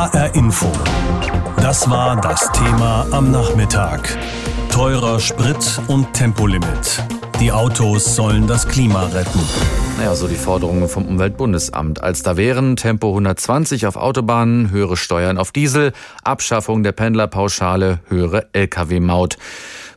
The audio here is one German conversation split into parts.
HR Info. Das war das Thema am Nachmittag. Teurer Sprit und Tempolimit. Die Autos sollen das Klima retten. Naja, so die Forderungen vom Umweltbundesamt. Als da wären Tempo 120 auf Autobahnen, höhere Steuern auf Diesel, Abschaffung der Pendlerpauschale, höhere Lkw-Maut.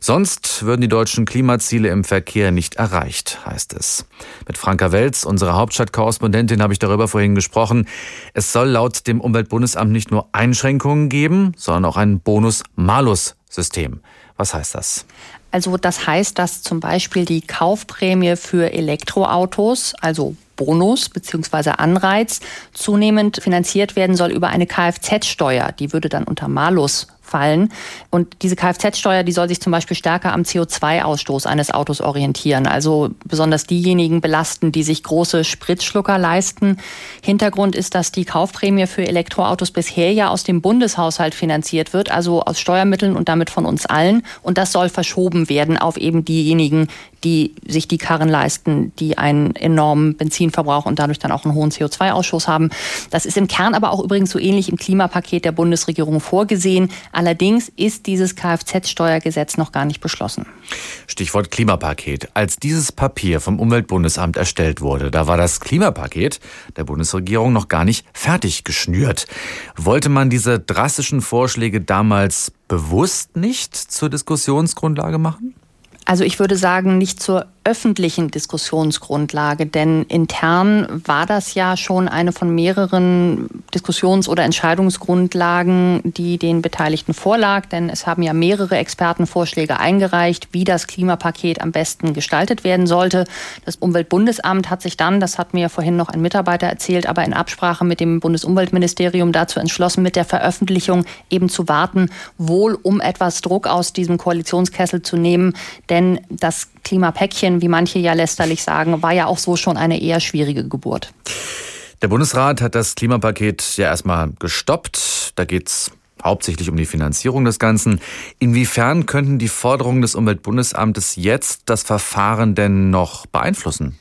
Sonst würden die deutschen Klimaziele im Verkehr nicht erreicht, heißt es. Mit Franka Welz, unserer Hauptstadtkorrespondentin, habe ich darüber vorhin gesprochen. Es soll laut dem Umweltbundesamt nicht nur Einschränkungen geben, sondern auch ein Bonus-Malus-System. Was heißt das? Also das heißt, dass zum Beispiel die Kaufprämie für Elektroautos, also Bonus bzw. Anreiz, zunehmend finanziert werden soll über eine Kfz-Steuer. Die würde dann unter Malus fallen. Und diese Kfz-Steuer, die soll sich zum Beispiel stärker am CO2-Ausstoß eines Autos orientieren. Also besonders diejenigen belasten, die sich große Spritschlucker leisten. Hintergrund ist, dass die Kaufprämie für Elektroautos bisher ja aus dem Bundeshaushalt finanziert wird, also aus Steuermitteln und damit von uns allen. Und das soll verschoben werden auf eben diejenigen, die sich die Karren leisten, die einen enormen Benzinverbrauch und dadurch dann auch einen hohen CO2-Ausschuss haben. Das ist im Kern aber auch übrigens so ähnlich im Klimapaket der Bundesregierung vorgesehen. Allerdings ist dieses Kfz-Steuergesetz noch gar nicht beschlossen. Stichwort Klimapaket. Als dieses Papier vom Umweltbundesamt erstellt wurde, da war das Klimapaket der Bundesregierung noch gar nicht fertig geschnürt. Wollte man diese drastischen Vorschläge damals bewusst nicht zur Diskussionsgrundlage machen? Also ich würde sagen, nicht zur öffentlichen Diskussionsgrundlage, denn intern war das ja schon eine von mehreren Diskussions- oder Entscheidungsgrundlagen, die den Beteiligten vorlag, denn es haben ja mehrere Expertenvorschläge eingereicht, wie das Klimapaket am besten gestaltet werden sollte. Das Umweltbundesamt hat sich dann, das hat mir vorhin noch ein Mitarbeiter erzählt, aber in Absprache mit dem Bundesumweltministerium dazu entschlossen, mit der Veröffentlichung eben zu warten, wohl um etwas Druck aus diesem Koalitionskessel zu nehmen, denn das Klimapäckchen, wie manche ja lästerlich sagen, war ja auch so schon eine eher schwierige Geburt. Der Bundesrat hat das Klimapaket ja erstmal gestoppt. Da geht es hauptsächlich um die Finanzierung des Ganzen. Inwiefern könnten die Forderungen des Umweltbundesamtes jetzt das Verfahren denn noch beeinflussen?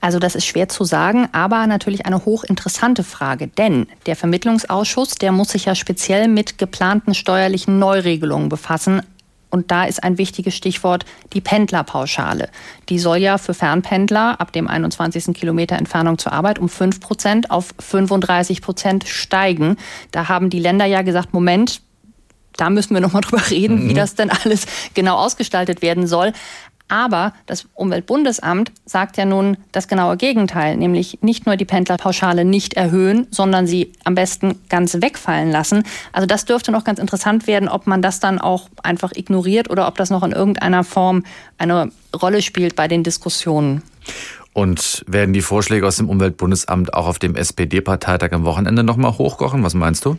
Also das ist schwer zu sagen, aber natürlich eine hochinteressante Frage. Denn der Vermittlungsausschuss, der muss sich ja speziell mit geplanten steuerlichen Neuregelungen befassen, und da ist ein wichtiges Stichwort die Pendlerpauschale. Die soll ja für Fernpendler ab dem 21. Kilometer Entfernung zur Arbeit um 5 Prozent auf 35 Prozent steigen. Da haben die Länder ja gesagt, Moment, da müssen wir nochmal drüber reden, mhm. wie das denn alles genau ausgestaltet werden soll. Aber das Umweltbundesamt sagt ja nun das genaue Gegenteil, nämlich nicht nur die Pendlerpauschale nicht erhöhen, sondern sie am besten ganz wegfallen lassen. Also das dürfte noch ganz interessant werden, ob man das dann auch einfach ignoriert oder ob das noch in irgendeiner Form eine Rolle spielt bei den Diskussionen. Und werden die Vorschläge aus dem Umweltbundesamt auch auf dem SPD-Parteitag am Wochenende nochmal hochkochen? Was meinst du?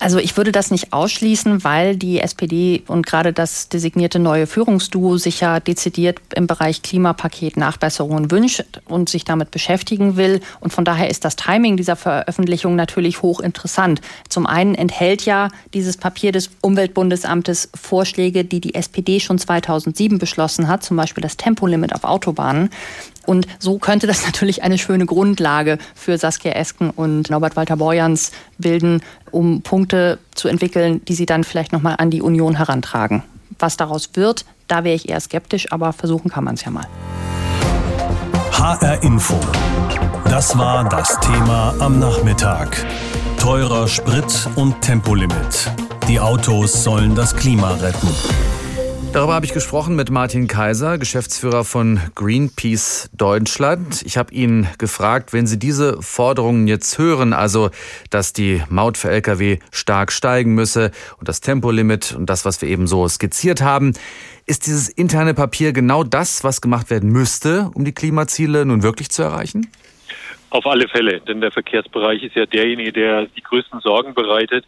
Also ich würde das nicht ausschließen, weil die SPD und gerade das designierte neue Führungsduo sich ja dezidiert im Bereich Klimapaket Nachbesserungen wünscht und sich damit beschäftigen will. Und von daher ist das Timing dieser Veröffentlichung natürlich hochinteressant. Zum einen enthält ja dieses Papier des Umweltbundesamtes Vorschläge, die die SPD schon 2007 beschlossen hat, zum Beispiel das Tempolimit auf Autobahnen. Und so könnte das natürlich eine schöne Grundlage für Saskia Esken und Norbert Walter Borjans bilden, um Punkte zu entwickeln, die sie dann vielleicht nochmal an die Union herantragen. Was daraus wird, da wäre ich eher skeptisch, aber versuchen kann man es ja mal. HR Info. Das war das Thema am Nachmittag. Teurer Sprit und Tempolimit. Die Autos sollen das Klima retten. Darüber habe ich gesprochen mit Martin Kaiser, Geschäftsführer von Greenpeace Deutschland. Ich habe ihn gefragt, wenn Sie diese Forderungen jetzt hören, also dass die Maut für Lkw stark steigen müsse und das Tempolimit und das, was wir eben so skizziert haben, ist dieses interne Papier genau das, was gemacht werden müsste, um die Klimaziele nun wirklich zu erreichen? Auf alle Fälle, denn der Verkehrsbereich ist ja derjenige, der die größten Sorgen bereitet.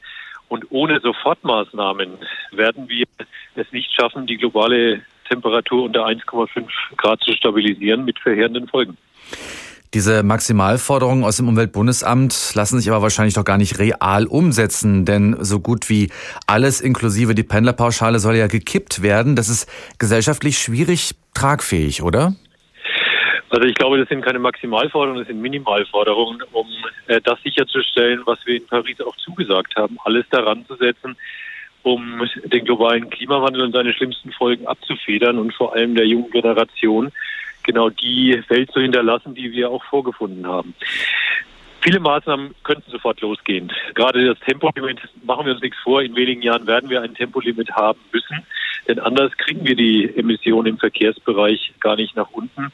Und ohne Sofortmaßnahmen werden wir es nicht schaffen, die globale Temperatur unter 1,5 Grad zu stabilisieren mit verheerenden Folgen. Diese Maximalforderungen aus dem Umweltbundesamt lassen sich aber wahrscheinlich doch gar nicht real umsetzen, denn so gut wie alles inklusive die Pendlerpauschale soll ja gekippt werden. Das ist gesellschaftlich schwierig tragfähig, oder? Also ich glaube, das sind keine Maximalforderungen, das sind Minimalforderungen, um äh, das sicherzustellen, was wir in Paris auch zugesagt haben, alles daran zu setzen, um den globalen Klimawandel und seine schlimmsten Folgen abzufedern und vor allem der jungen Generation genau die Welt zu hinterlassen, die wir auch vorgefunden haben. Viele Maßnahmen könnten sofort losgehen. Gerade das Tempolimit, machen wir uns nichts vor, in wenigen Jahren werden wir ein Tempolimit haben müssen, denn anders kriegen wir die Emissionen im Verkehrsbereich gar nicht nach unten.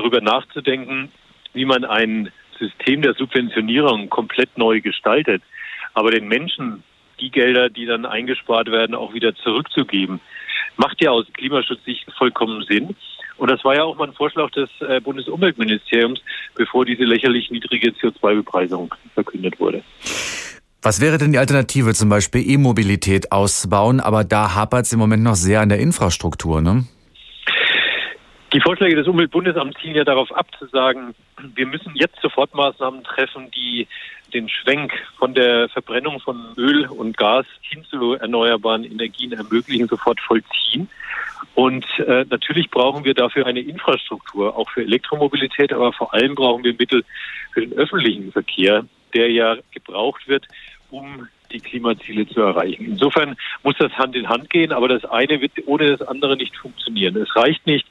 Darüber nachzudenken, wie man ein System der Subventionierung komplett neu gestaltet, aber den Menschen die Gelder, die dann eingespart werden, auch wieder zurückzugeben, macht ja aus Klimaschutzsicht vollkommen Sinn. Und das war ja auch mal ein Vorschlag des äh, Bundesumweltministeriums, bevor diese lächerlich niedrige CO2-Bepreisung verkündet wurde. Was wäre denn die Alternative, zum Beispiel E-Mobilität ausbauen? Aber da hapert es im Moment noch sehr an der Infrastruktur, ne? Die Vorschläge des Umweltbundesamts zielen ja darauf ab, zu sagen, wir müssen jetzt sofort Maßnahmen treffen, die den Schwenk von der Verbrennung von Öl und Gas hin zu erneuerbaren Energien ermöglichen, sofort vollziehen. Und äh, natürlich brauchen wir dafür eine Infrastruktur, auch für Elektromobilität, aber vor allem brauchen wir Mittel für den öffentlichen Verkehr, der ja gebraucht wird, um die Klimaziele zu erreichen. Insofern muss das Hand in Hand gehen, aber das eine wird ohne das andere nicht funktionieren. Es reicht nicht,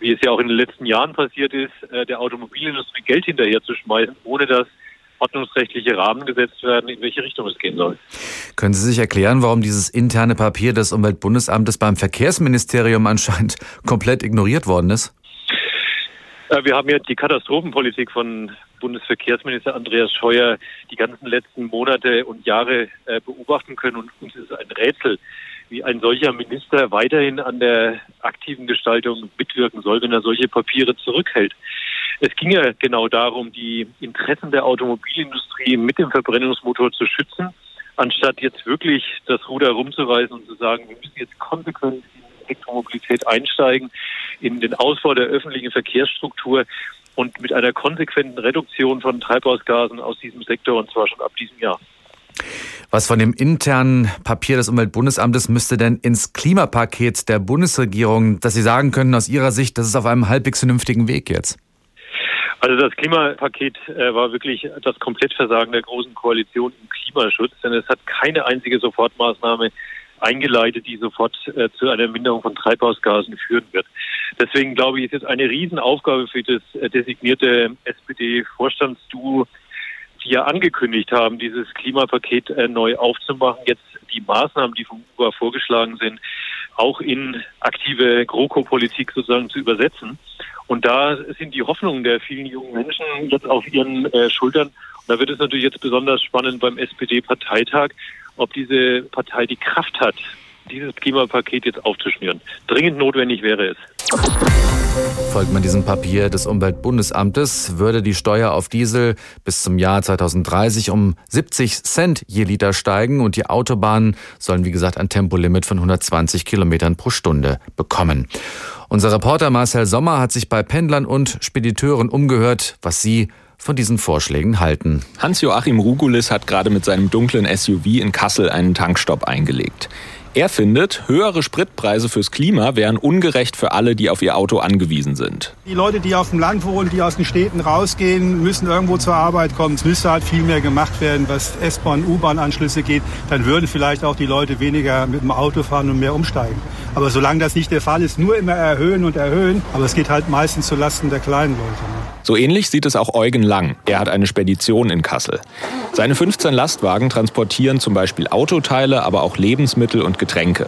wie es ja auch in den letzten Jahren passiert ist, äh, der Automobilindustrie Geld hinterherzuschmeißen, ohne dass ordnungsrechtliche Rahmen gesetzt werden, in welche Richtung es gehen soll. Können Sie sich erklären, warum dieses interne Papier des Umweltbundesamtes beim Verkehrsministerium anscheinend komplett ignoriert worden ist? Äh, wir haben ja die Katastrophenpolitik von Bundesverkehrsminister Andreas Scheuer die ganzen letzten Monate und Jahre äh, beobachten können und uns ist ein Rätsel, wie ein solcher Minister weiterhin an der aktiven Gestaltung mitwirken soll, wenn er solche Papiere zurückhält. Es ging ja genau darum, die Interessen der Automobilindustrie mit dem Verbrennungsmotor zu schützen, anstatt jetzt wirklich das Ruder rumzureißen und zu sagen, wir müssen jetzt konsequent in Elektromobilität einsteigen, in den Ausbau der öffentlichen Verkehrsstruktur und mit einer konsequenten Reduktion von Treibhausgasen aus diesem Sektor und zwar schon ab diesem Jahr. Was von dem internen Papier des Umweltbundesamtes müsste denn ins Klimapaket der Bundesregierung, dass Sie sagen können, aus Ihrer Sicht, das ist auf einem halbwegs vernünftigen Weg jetzt? Also das Klimapaket äh, war wirklich das Komplettversagen der großen Koalition im Klimaschutz, denn es hat keine einzige Sofortmaßnahme eingeleitet, die sofort äh, zu einer Minderung von Treibhausgasen führen wird. Deswegen glaube ich, ist jetzt eine Riesenaufgabe für das äh, designierte SPD-Vorstandsduo, ja angekündigt haben, dieses Klimapaket äh, neu aufzumachen, jetzt die Maßnahmen, die vom UBA vorgeschlagen sind, auch in aktive GroKo-Politik sozusagen zu übersetzen. Und da sind die Hoffnungen der vielen jungen Menschen jetzt auf ihren äh, Schultern. Und da wird es natürlich jetzt besonders spannend beim SPD-Parteitag, ob diese Partei die Kraft hat, dieses Klimapaket jetzt aufzuschnüren. Dringend notwendig wäre es. Folgt man diesem Papier des Umweltbundesamtes, würde die Steuer auf Diesel bis zum Jahr 2030 um 70 Cent je Liter steigen und die Autobahnen sollen, wie gesagt, ein Tempolimit von 120 Kilometern pro Stunde bekommen. Unser Reporter Marcel Sommer hat sich bei Pendlern und Spediteuren umgehört, was sie von diesen Vorschlägen halten. Hans-Joachim Rugulis hat gerade mit seinem dunklen SUV in Kassel einen Tankstopp eingelegt. Er findet, höhere Spritpreise fürs Klima wären ungerecht für alle, die auf ihr Auto angewiesen sind. Die Leute, die auf dem Land wohnen, die aus den Städten rausgehen, müssen irgendwo zur Arbeit kommen. Es müsste halt viel mehr gemacht werden, was S-Bahn, U-Bahn-Anschlüsse geht. Dann würden vielleicht auch die Leute weniger mit dem Auto fahren und mehr umsteigen. Aber solange das nicht der Fall ist, nur immer erhöhen und erhöhen. Aber es geht halt meistens zulasten der kleinen Leute. So ähnlich sieht es auch Eugen Lang. Er hat eine Spedition in Kassel. Seine 15 Lastwagen transportieren zum Beispiel Autoteile, aber auch Lebensmittel und Getränke.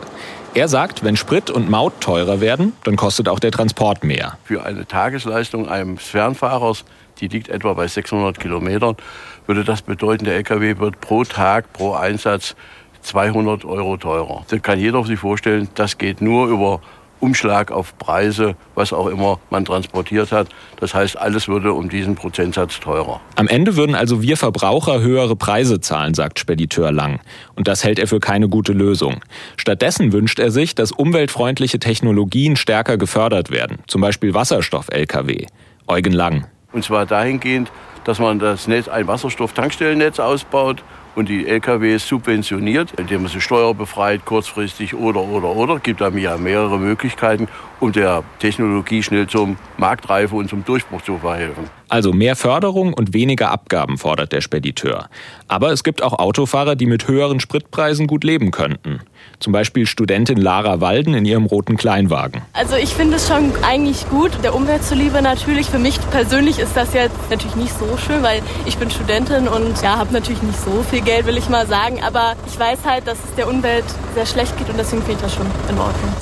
Er sagt, wenn Sprit und Maut teurer werden, dann kostet auch der Transport mehr. Für eine Tagesleistung eines Fernfahrers, die liegt etwa bei 600 Kilometern, würde das bedeuten, der LKW wird pro Tag, pro Einsatz 200 Euro teurer. Das kann jeder sich vorstellen, das geht nur über Umschlag auf Preise, was auch immer man transportiert hat. Das heißt, alles würde um diesen Prozentsatz teurer. Am Ende würden also wir Verbraucher höhere Preise zahlen, sagt Spediteur Lang. Und das hält er für keine gute Lösung. Stattdessen wünscht er sich, dass umweltfreundliche Technologien stärker gefördert werden, zum Beispiel Wasserstoff-Lkw. Eugen Lang. Und zwar dahingehend, dass man das Netz, ein Wasserstofftankstellennetz ausbaut und die LKWs subventioniert, indem man sie steuerbefreit, kurzfristig oder, oder, oder. Gibt da ja mehrere Möglichkeiten, um der Technologie schnell zum Marktreife und zum Durchbruch zu verhelfen. Also mehr Förderung und weniger Abgaben fordert der Spediteur. Aber es gibt auch Autofahrer, die mit höheren Spritpreisen gut leben könnten. Zum Beispiel Studentin Lara Walden in ihrem roten Kleinwagen. Also ich finde es schon eigentlich gut, der Umwelt zuliebe natürlich. Für mich persönlich ist das jetzt natürlich nicht so schön, weil ich bin Studentin und ja, habe natürlich nicht so viel Geld, will ich mal sagen. Aber ich weiß halt, dass es der Umwelt sehr schlecht geht und deswegen finde ich das schon in Ordnung.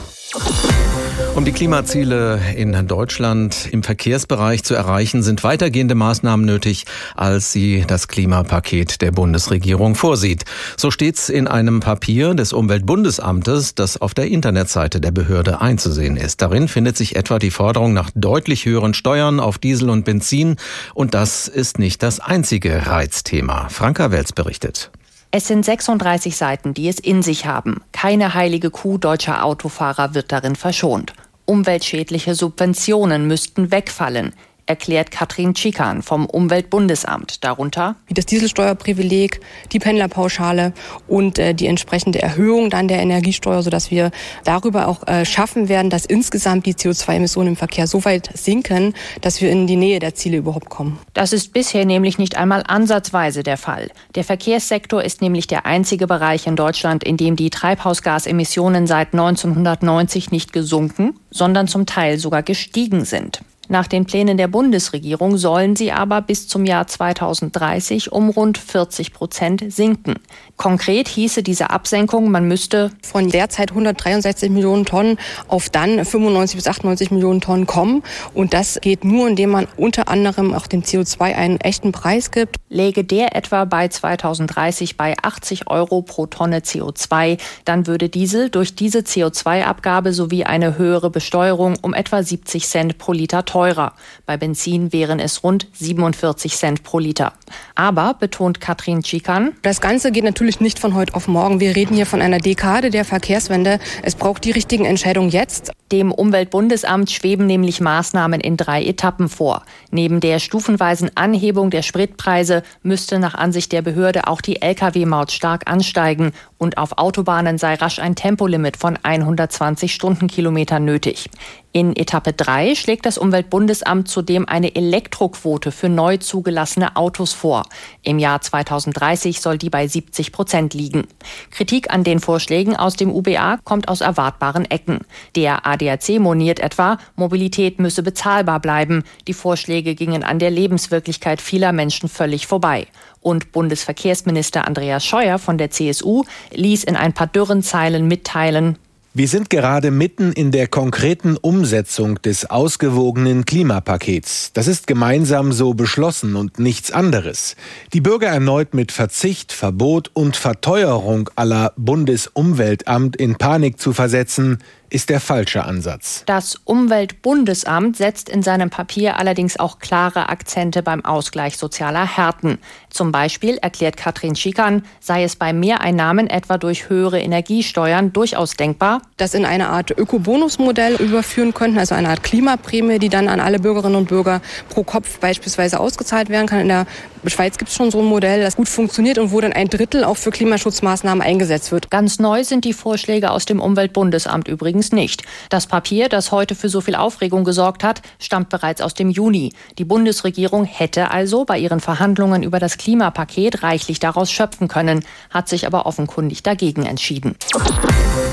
Um die Klimaziele in Deutschland im Verkehrsbereich zu erreichen, sind weitergehende Maßnahmen nötig, als sie das Klimapaket der Bundesregierung vorsieht. So steht's in einem Papier des Umweltbundesamtes, das auf der Internetseite der Behörde einzusehen ist. Darin findet sich etwa die Forderung nach deutlich höheren Steuern auf Diesel und Benzin. Und das ist nicht das einzige Reizthema. Franka Welz berichtet. Es sind 36 Seiten, die es in sich haben. Keine heilige Kuh deutscher Autofahrer wird darin verschont. Umweltschädliche Subventionen müssten wegfallen erklärt Katrin Tschikan vom Umweltbundesamt. Darunter wie das Dieselsteuerprivileg, die Pendlerpauschale und äh, die entsprechende Erhöhung dann der Energiesteuer, sodass wir darüber auch äh, schaffen werden, dass insgesamt die CO2-Emissionen im Verkehr so weit sinken, dass wir in die Nähe der Ziele überhaupt kommen. Das ist bisher nämlich nicht einmal ansatzweise der Fall. Der Verkehrssektor ist nämlich der einzige Bereich in Deutschland, in dem die Treibhausgasemissionen seit 1990 nicht gesunken, sondern zum Teil sogar gestiegen sind. Nach den Plänen der Bundesregierung sollen sie aber bis zum Jahr 2030 um rund 40 Prozent sinken. Konkret hieße diese Absenkung, man müsste von derzeit 163 Millionen Tonnen auf dann 95 bis 98 Millionen Tonnen kommen. Und das geht nur, indem man unter anderem auch dem CO2 einen echten Preis gibt. Läge der etwa bei 2030 bei 80 Euro pro Tonne CO2, dann würde Diesel durch diese CO2-Abgabe sowie eine höhere Besteuerung um etwa 70 Cent pro Liter teurer teurer. Bei Benzin wären es rund 47 Cent pro Liter. Aber, betont Katrin Tschikan, das Ganze geht natürlich nicht von heute auf morgen. Wir reden hier von einer Dekade der Verkehrswende. Es braucht die richtigen Entscheidungen jetzt. Dem Umweltbundesamt schweben nämlich Maßnahmen in drei Etappen vor. Neben der stufenweisen Anhebung der Spritpreise müsste nach Ansicht der Behörde auch die Lkw-Maut stark ansteigen und auf Autobahnen sei rasch ein Tempolimit von 120 Stundenkilometern nötig. In Etappe 3 schlägt das Umweltbundesamt zudem eine Elektroquote für neu zugelassene Autos vor. Im Jahr 2030 soll die bei 70 Prozent liegen. Kritik an den Vorschlägen aus dem UBA kommt aus erwartbaren Ecken. Der ADAC moniert etwa, Mobilität müsse bezahlbar bleiben. Die Vorschläge gingen an der Lebenswirklichkeit vieler Menschen völlig vorbei. Und Bundesverkehrsminister Andreas Scheuer von der CSU ließ in ein paar dürren Zeilen mitteilen, wir sind gerade mitten in der konkreten Umsetzung des ausgewogenen Klimapakets. Das ist gemeinsam so beschlossen und nichts anderes. Die Bürger erneut mit Verzicht, Verbot und Verteuerung aller Bundesumweltamt in Panik zu versetzen, ist der falsche Ansatz. Das Umweltbundesamt setzt in seinem Papier allerdings auch klare Akzente beim Ausgleich sozialer Härten. Zum Beispiel, erklärt Katrin Schikan, sei es bei Mehreinnahmen etwa durch höhere Energiesteuern durchaus denkbar, das in eine Art Ökobonusmodell überführen könnten, also eine Art Klimaprämie, die dann an alle Bürgerinnen und Bürger pro Kopf beispielsweise ausgezahlt werden kann. In der Schweiz gibt es schon so ein Modell, das gut funktioniert und wo dann ein Drittel auch für Klimaschutzmaßnahmen eingesetzt wird. Ganz neu sind die Vorschläge aus dem Umweltbundesamt übrigens übrigens nicht. Das Papier, das heute für so viel Aufregung gesorgt hat, stammt bereits aus dem Juni. Die Bundesregierung hätte also bei ihren Verhandlungen über das Klimapaket reichlich daraus schöpfen können, hat sich aber offenkundig dagegen entschieden.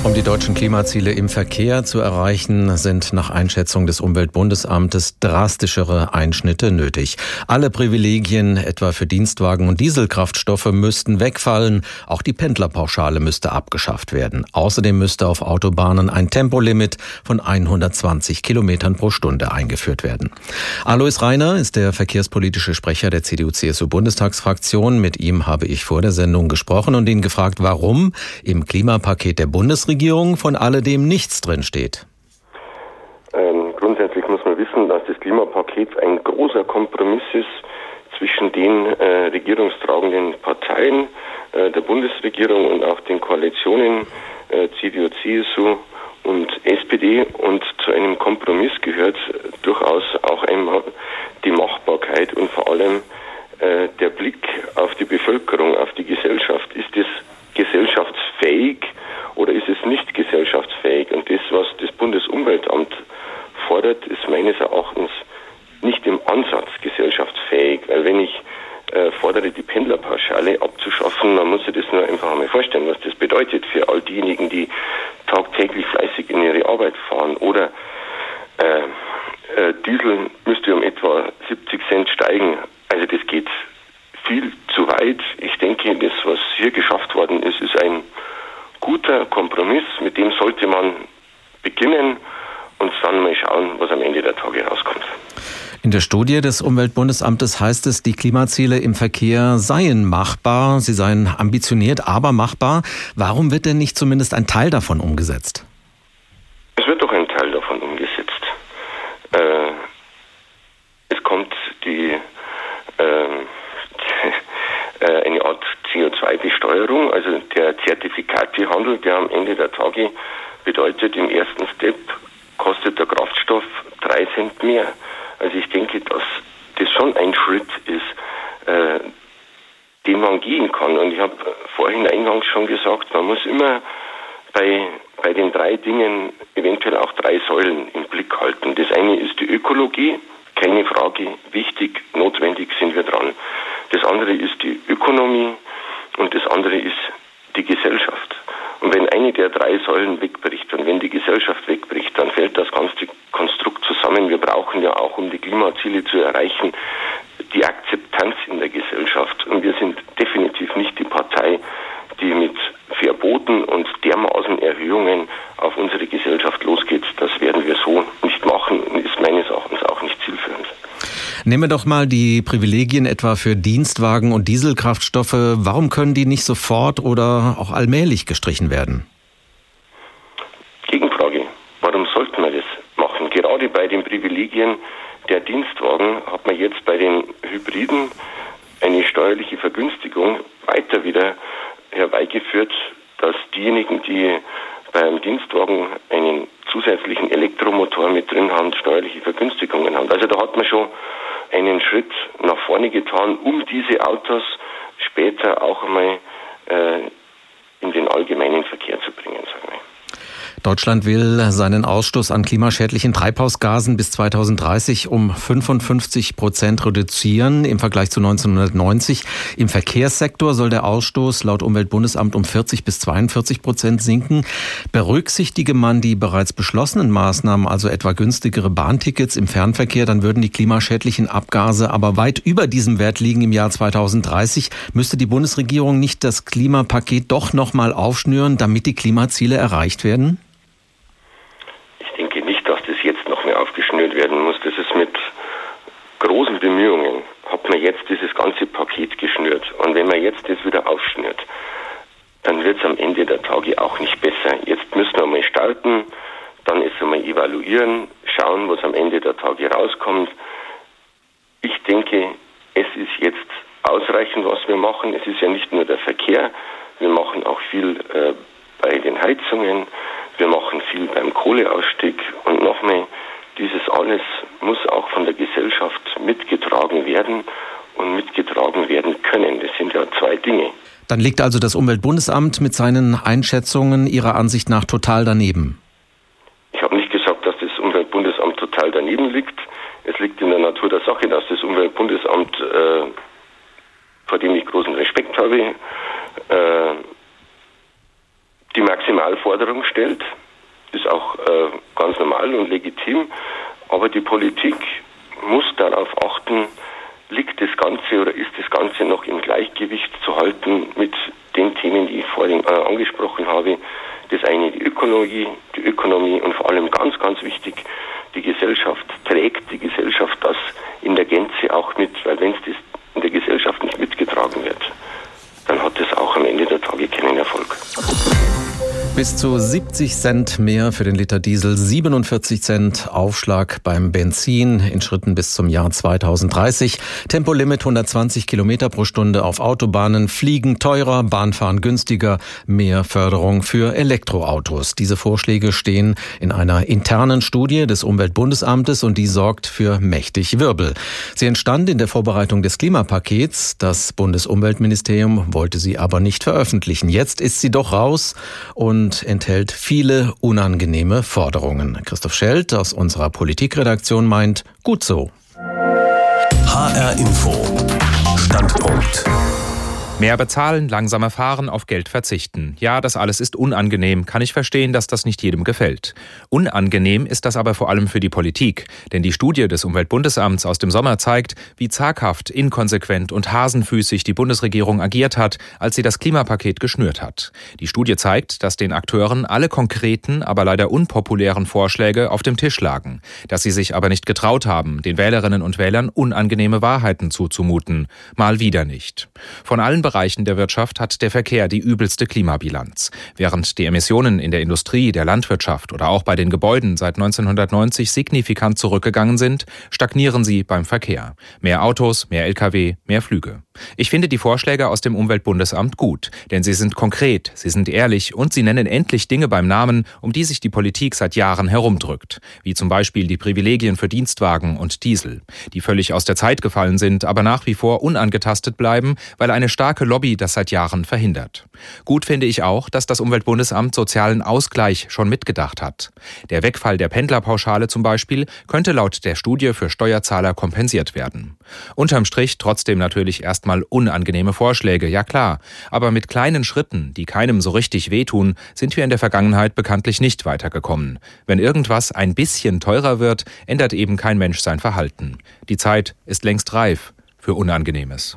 Um die deutschen Klimaziele im Verkehr zu erreichen, sind nach Einschätzung des Umweltbundesamtes drastischere Einschnitte nötig. Alle Privilegien, etwa für Dienstwagen und Dieselkraftstoffe, müssten wegfallen. Auch die Pendlerpauschale müsste abgeschafft werden. Außerdem müsste auf Autobahnen ein Tempolimit von 120 Kilometern pro Stunde eingeführt werden. Alois Reiner ist der verkehrspolitische Sprecher der CDU-CSU-Bundestagsfraktion. Mit ihm habe ich vor der Sendung gesprochen und ihn gefragt, warum im Klimapaket der Bundesregierung von alledem nichts drinsteht. Ähm, grundsätzlich muss man wissen, dass das Klimapaket ein großer Kompromiss ist zwischen den äh, regierungstragenden Parteien äh, der Bundesregierung und auch den Koalitionen äh, CDU, CSU und SPD und zu einem Kompromiss gehört durchaus auch einmal die Machbarkeit und vor allem äh, der Blick auf die Bevölkerung, auf die Gesellschaft. Ist es gesellschaftsfähig oder ist es nicht gesellschaftsfähig? Und das, was das Bundesumweltamt fordert, ist meines Erachtens nicht im Ansatz gesellschaftsfähig, weil wenn ich äh, fordere, die Pendlerpauschale abzuschaffen, man muss sich das nur einfach einmal vorstellen, was das bedeutet für all diejenigen, die tagtäglich fleißig in ihre Arbeit fahren oder äh, äh, Diesel müsste um etwa 70 Cent steigen. Also das geht viel zu weit. Ich denke, das, was hier geschafft worden ist, ist ein guter Kompromiss, mit dem sollte man beginnen und dann mal schauen, was am Ende der Tage rauskommt. In der Studie des Umweltbundesamtes heißt es, die Klimaziele im Verkehr seien machbar, sie seien ambitioniert, aber machbar. Warum wird denn nicht zumindest ein Teil davon umgesetzt? Es wird doch ein Teil davon umgesetzt. Äh, es kommt die, äh, äh eine Art CO2-Besteuerung, also der Zertifikatehandel, der am Ende der Tage bedeutet, im ersten Step kostet der Kraftstoff drei Cent mehr. Also ich denke, dass das schon ein Schritt ist, äh, den man gehen kann. Und ich habe vorhin eingangs schon gesagt, man muss immer bei, bei den drei Dingen eventuell auch drei Säulen im Blick halten. Das eine ist die Ökologie, keine Frage, wichtig, notwendig sind wir dran. Das andere ist die Ökonomie und das andere ist die Gesellschaft. Und wenn eine der drei Säulen wegbricht und wenn die Gesellschaft wegbricht, dann fällt das ganze Konstrukt zusammen. Wir brauchen ja auch, um die Klimaziele zu erreichen, die Akzeptanz in der Gesellschaft. Und wir sind definitiv nicht die Partei, die mit Verboten und dermaßen Erhöhungen auf unsere Gesellschaft losgeht. Das werden wir so nicht machen und ist meines Erachtens auch nicht zielführend. Nehmen wir doch mal die Privilegien etwa für Dienstwagen und Dieselkraftstoffe. Warum können die nicht sofort oder auch allmählich gestrichen werden? Gegenfrage. Warum sollten wir das machen? Gerade bei den Privilegien der Dienstwagen hat man jetzt bei den Hybriden eine steuerliche Vergünstigung weiter wieder herbeigeführt, dass diejenigen, die beim Dienstwagen einen zusätzlichen Elektromotor mit drin haben, steuerliche Vergünstigungen haben. Also da hat man schon einen Schritt nach vorne getan, um diese Autos später auch einmal äh, in den allgemeinen Verkehr zu bringen, sagen wir. Deutschland will seinen Ausstoß an klimaschädlichen Treibhausgasen bis 2030 um 55 Prozent reduzieren im Vergleich zu 1990. Im Verkehrssektor soll der Ausstoß laut Umweltbundesamt um 40 bis 42 Prozent sinken. Berücksichtige man die bereits beschlossenen Maßnahmen, also etwa günstigere Bahntickets im Fernverkehr, dann würden die klimaschädlichen Abgase aber weit über diesem Wert liegen im Jahr 2030. Müsste die Bundesregierung nicht das Klimapaket doch nochmal aufschnüren, damit die Klimaziele erreicht werden? Aufgeschnürt werden muss. Das ist mit großen Bemühungen, hat man jetzt dieses ganze Paket geschnürt. Und wenn man jetzt das wieder aufschnürt, dann wird es am Ende der Tage auch nicht besser. Jetzt müssen wir mal starten, dann ist einmal evaluieren, schauen, was am Ende der Tage rauskommt. Ich denke, es ist jetzt ausreichend, was wir machen. Es ist ja nicht nur der Verkehr, wir machen auch viel äh, bei den Heizungen, wir machen viel beim Kohleausstieg und nochmal, dieses alles muss auch von der Gesellschaft mitgetragen werden und mitgetragen werden können. Das sind ja zwei Dinge. Dann liegt also das Umweltbundesamt mit seinen Einschätzungen Ihrer Ansicht nach total daneben. Ich habe nicht gesagt, dass das Umweltbundesamt total daneben liegt. Es liegt in der Natur der Sache, dass das Umweltbundesamt, äh, vor dem ich großen Respekt habe, äh, die Maximalforderung stellt ist auch äh, ganz normal und legitim. Aber die Politik muss darauf achten, liegt das Ganze oder ist das Ganze noch im Gleichgewicht zu halten mit den Themen, die ich vorhin äh, angesprochen habe. Das eine die Ökologie, die Ökonomie und vor allem ganz, ganz wichtig, die Gesellschaft trägt die Gesellschaft das in der Gänze auch mit, weil wenn es das in der Gesellschaft nicht mitgetragen wird, dann hat es auch am Ende der Tage keinen Erfolg. Bis zu 70 Cent mehr für den Liter Diesel, 47 Cent Aufschlag beim Benzin in Schritten bis zum Jahr 2030. Tempolimit 120 Kilometer pro Stunde auf Autobahnen, Fliegen teurer, Bahnfahren günstiger, mehr Förderung für Elektroautos. Diese Vorschläge stehen in einer internen Studie des Umweltbundesamtes und die sorgt für mächtig Wirbel. Sie entstand in der Vorbereitung des Klimapakets. Das Bundesumweltministerium wollte sie aber nicht veröffentlichen. Jetzt ist sie doch raus und enthält viele unangenehme Forderungen. Christoph Schelt aus unserer Politikredaktion meint, gut so. HR Info. Standpunkt. Mehr bezahlen, langsamer fahren, auf Geld verzichten. Ja, das alles ist unangenehm. Kann ich verstehen, dass das nicht jedem gefällt. Unangenehm ist das aber vor allem für die Politik. Denn die Studie des Umweltbundesamts aus dem Sommer zeigt, wie zaghaft, inkonsequent und hasenfüßig die Bundesregierung agiert hat, als sie das Klimapaket geschnürt hat. Die Studie zeigt, dass den Akteuren alle konkreten, aber leider unpopulären Vorschläge auf dem Tisch lagen. Dass sie sich aber nicht getraut haben, den Wählerinnen und Wählern unangenehme Wahrheiten zuzumuten. Mal wieder nicht. Von allen Bereichen der Wirtschaft hat der Verkehr die übelste Klimabilanz. Während die Emissionen in der Industrie, der Landwirtschaft oder auch bei den Gebäuden seit 1990 signifikant zurückgegangen sind, stagnieren sie beim Verkehr. Mehr Autos, mehr Lkw, mehr Flüge. Ich finde die Vorschläge aus dem Umweltbundesamt gut, denn sie sind konkret, sie sind ehrlich und sie nennen endlich Dinge beim Namen, um die sich die Politik seit Jahren herumdrückt, wie zum Beispiel die Privilegien für Dienstwagen und Diesel, die völlig aus der Zeit gefallen sind, aber nach wie vor unangetastet bleiben, weil eine starke starke Lobby das seit Jahren verhindert. Gut finde ich auch, dass das Umweltbundesamt sozialen Ausgleich schon mitgedacht hat. Der Wegfall der Pendlerpauschale zum Beispiel könnte laut der Studie für Steuerzahler kompensiert werden. Unterm Strich trotzdem natürlich erstmal unangenehme Vorschläge, ja klar. Aber mit kleinen Schritten, die keinem so richtig wehtun, sind wir in der Vergangenheit bekanntlich nicht weitergekommen. Wenn irgendwas ein bisschen teurer wird, ändert eben kein Mensch sein Verhalten. Die Zeit ist längst reif für Unangenehmes.